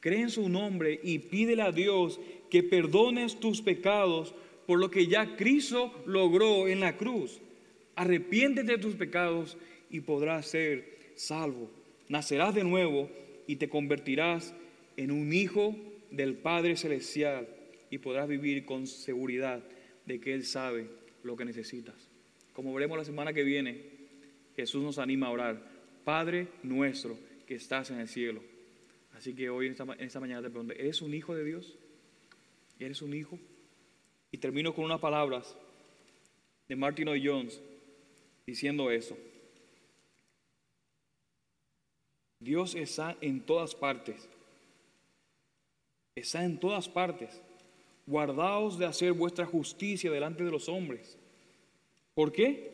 Speaker 1: Cree en su nombre y pídele a Dios que perdones tus pecados por lo que ya Cristo logró en la cruz. Arrepiéntete de tus pecados y podrás ser salvo. Nacerás de nuevo y te convertirás en un hijo del Padre Celestial y podrás vivir con seguridad de que Él sabe lo que necesitas. Como veremos la semana que viene, Jesús nos anima a orar. Padre nuestro que estás en el cielo. Así que hoy en esta, mañana te pregunto, ¿eres un hijo de Dios? ¿Eres un hijo? Y termino con unas palabras de Martin Lloyd Jones diciendo eso. Dios está en todas partes. Está en todas partes. Guardaos de hacer vuestra justicia delante de los hombres. ¿Por qué?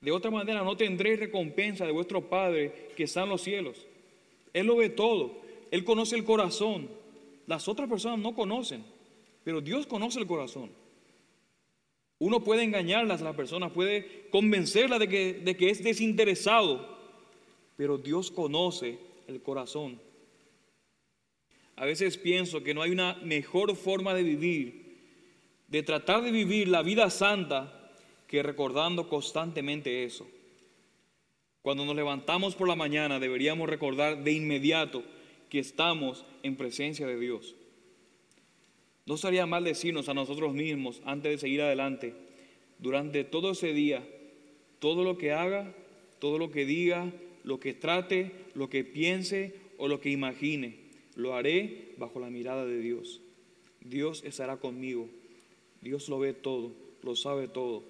Speaker 1: De otra manera no tendréis recompensa de vuestro Padre que está en los cielos. Él lo ve todo. Él conoce el corazón. Las otras personas no conocen, pero Dios conoce el corazón. Uno puede engañarlas a las personas, puede convencerlas de que, de que es desinteresado, pero Dios conoce el corazón. A veces pienso que no hay una mejor forma de vivir, de tratar de vivir la vida santa, que recordando constantemente eso. Cuando nos levantamos por la mañana deberíamos recordar de inmediato que estamos en presencia de Dios. No sería mal decirnos a nosotros mismos antes de seguir adelante, durante todo ese día, todo lo que haga, todo lo que diga, lo que trate, lo que piense o lo que imagine, lo haré bajo la mirada de Dios. Dios estará conmigo. Dios lo ve todo, lo sabe todo.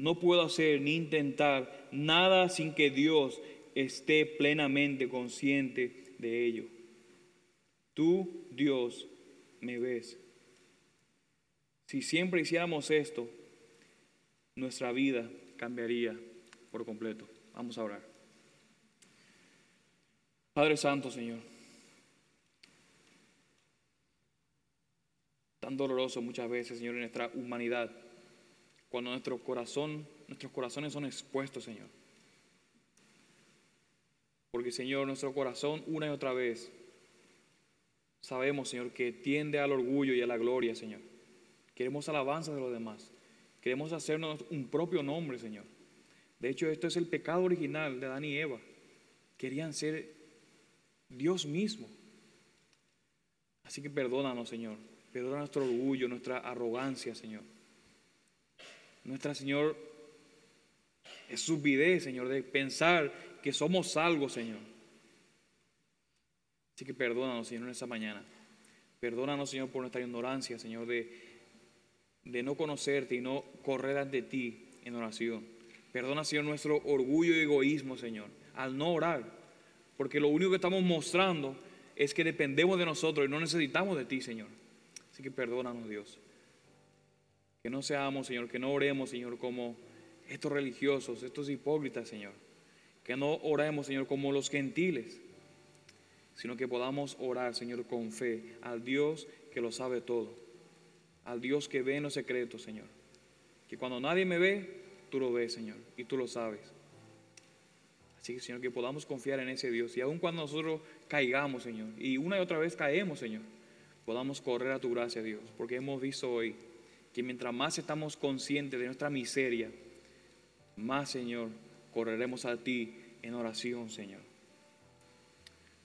Speaker 1: No puedo hacer ni intentar nada sin que Dios esté plenamente consciente de ello. Tú, Dios, me ves. Si siempre hiciéramos esto, nuestra vida cambiaría por completo. Vamos a orar. Padre Santo, Señor, tan doloroso muchas veces, Señor, en nuestra humanidad, cuando nuestro corazón, nuestros corazones son expuestos, Señor. Porque, Señor, nuestro corazón una y otra vez sabemos, Señor, que tiende al orgullo y a la gloria, Señor. Queremos alabanza de los demás. Queremos hacernos un propio nombre, Señor. De hecho, esto es el pecado original de Adán y Eva. Querían ser Dios mismo. Así que perdónanos, Señor. Perdona nuestro orgullo, nuestra arrogancia, Señor. Nuestra, Señor, es subidez, Señor, de pensar que somos salvos, Señor. Así que perdónanos, Señor, en esta mañana. Perdónanos, Señor, por nuestra ignorancia, Señor, de, de no conocerte y no correr ante ti en oración. Perdona, Señor, nuestro orgullo y egoísmo, Señor, al no orar. Porque lo único que estamos mostrando es que dependemos de nosotros y no necesitamos de ti, Señor. Así que perdónanos, Dios. Que no seamos, Señor, que no oremos, Señor, como estos religiosos, estos hipócritas, Señor. Que no oremos, Señor, como los gentiles, sino que podamos orar, Señor, con fe al Dios que lo sabe todo, al Dios que ve en los secretos, Señor. Que cuando nadie me ve, tú lo ves, Señor, y tú lo sabes. Así que, Señor, que podamos confiar en ese Dios. Y aun cuando nosotros caigamos, Señor, y una y otra vez caemos, Señor, podamos correr a tu gracia, Dios. Porque hemos visto hoy que mientras más estamos conscientes de nuestra miseria, más, Señor, correremos a ti en oración, Señor.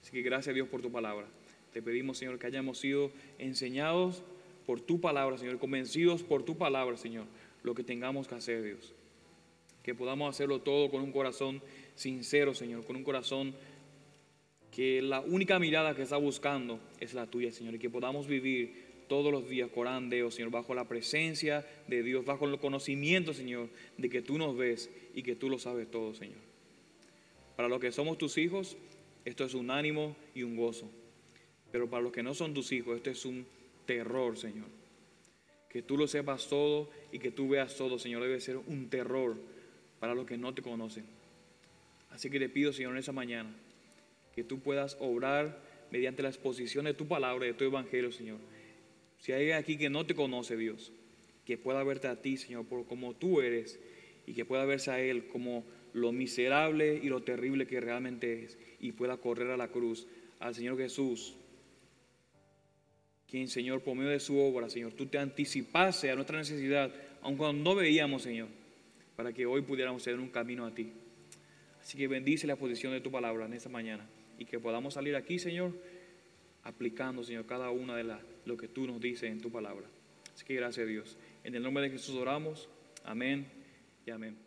Speaker 1: Así que gracias, Dios, por tu palabra. Te pedimos, Señor, que hayamos sido enseñados por tu palabra, Señor, convencidos por tu palabra, Señor, lo que tengamos que hacer, Dios. Que podamos hacerlo todo con un corazón sincero, Señor, con un corazón que la única mirada que está buscando es la tuya, Señor, y que podamos vivir todos los días corandeo, Señor, bajo la presencia de Dios, bajo el conocimiento, Señor, de que tú nos ves y que tú lo sabes todo, Señor. Para los que somos tus hijos, esto es un ánimo y un gozo. Pero para los que no son tus hijos, esto es un terror, Señor. Que tú lo sepas todo y que tú veas todo, Señor, debe ser un terror para los que no te conocen. Así que te pido, Señor, en esa mañana, que tú puedas obrar mediante la exposición de tu palabra, de tu evangelio, Señor. Si hay aquí que no te conoce, Dios, que pueda verte a ti, Señor, por como tú eres, y que pueda verse a Él como lo miserable y lo terrible que realmente es y pueda correr a la cruz al Señor Jesús, quien Señor, por medio de su obra, Señor, tú te anticipase a nuestra necesidad, aun cuando no veíamos, Señor, para que hoy pudiéramos tener un camino a ti. Así que bendice la posición de tu palabra en esta mañana y que podamos salir aquí, Señor, aplicando, Señor, cada una de las lo que tú nos dices en tu palabra. Así que gracias a Dios. En el nombre de Jesús oramos. Amén y amén.